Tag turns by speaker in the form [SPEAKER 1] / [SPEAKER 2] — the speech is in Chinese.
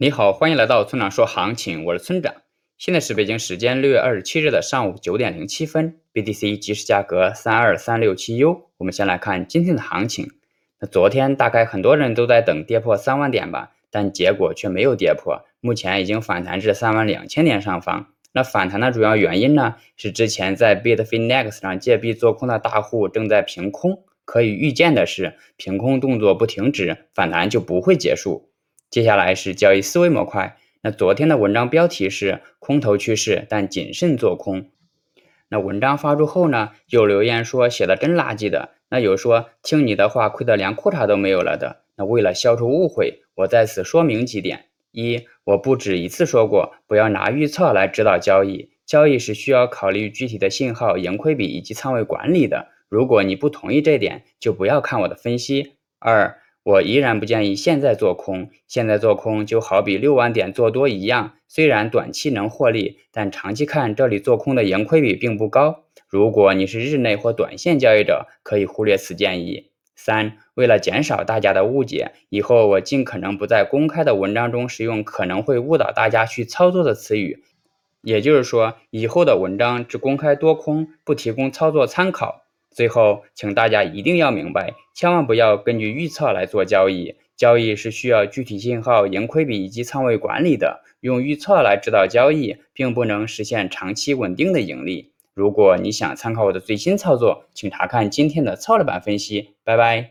[SPEAKER 1] 你好，欢迎来到村长说行情，我是村长。现在是北京时间六月二十七日的上午九点零七分，BTC 即时价格三二三六七 U。我们先来看今天的行情。那昨天大概很多人都在等跌破三万点吧，但结果却没有跌破，目前已经反弹至三万两千点上方。那反弹的主要原因呢，是之前在 Bitfinex 上借币做空的大户正在平空。可以预见的是，平空动作不停止，反弹就不会结束。接下来是交易思维模块。那昨天的文章标题是空头趋势，但谨慎做空。那文章发出后呢，有留言说写的真垃圾的。那有说听你的话亏得连裤衩都没有了的。那为了消除误会，我在此说明几点：一，我不止一次说过，不要拿预测来指导交易，交易是需要考虑具体的信号、盈亏比以及仓位管理的。如果你不同意这点，就不要看我的分析。二。我依然不建议现在做空，现在做空就好比六万点做多一样，虽然短期能获利，但长期看这里做空的盈亏比并不高。如果你是日内或短线交易者，可以忽略此建议。三，为了减少大家的误解，以后我尽可能不在公开的文章中使用可能会误导大家去操作的词语，也就是说，以后的文章只公开多空，不提供操作参考。最后，请大家一定要明白，千万不要根据预测来做交易。交易是需要具体信号、盈亏比以及仓位管理的。用预测来指导交易，并不能实现长期稳定的盈利。如果你想参考我的最新操作，请查看今天的策略版分析。拜拜。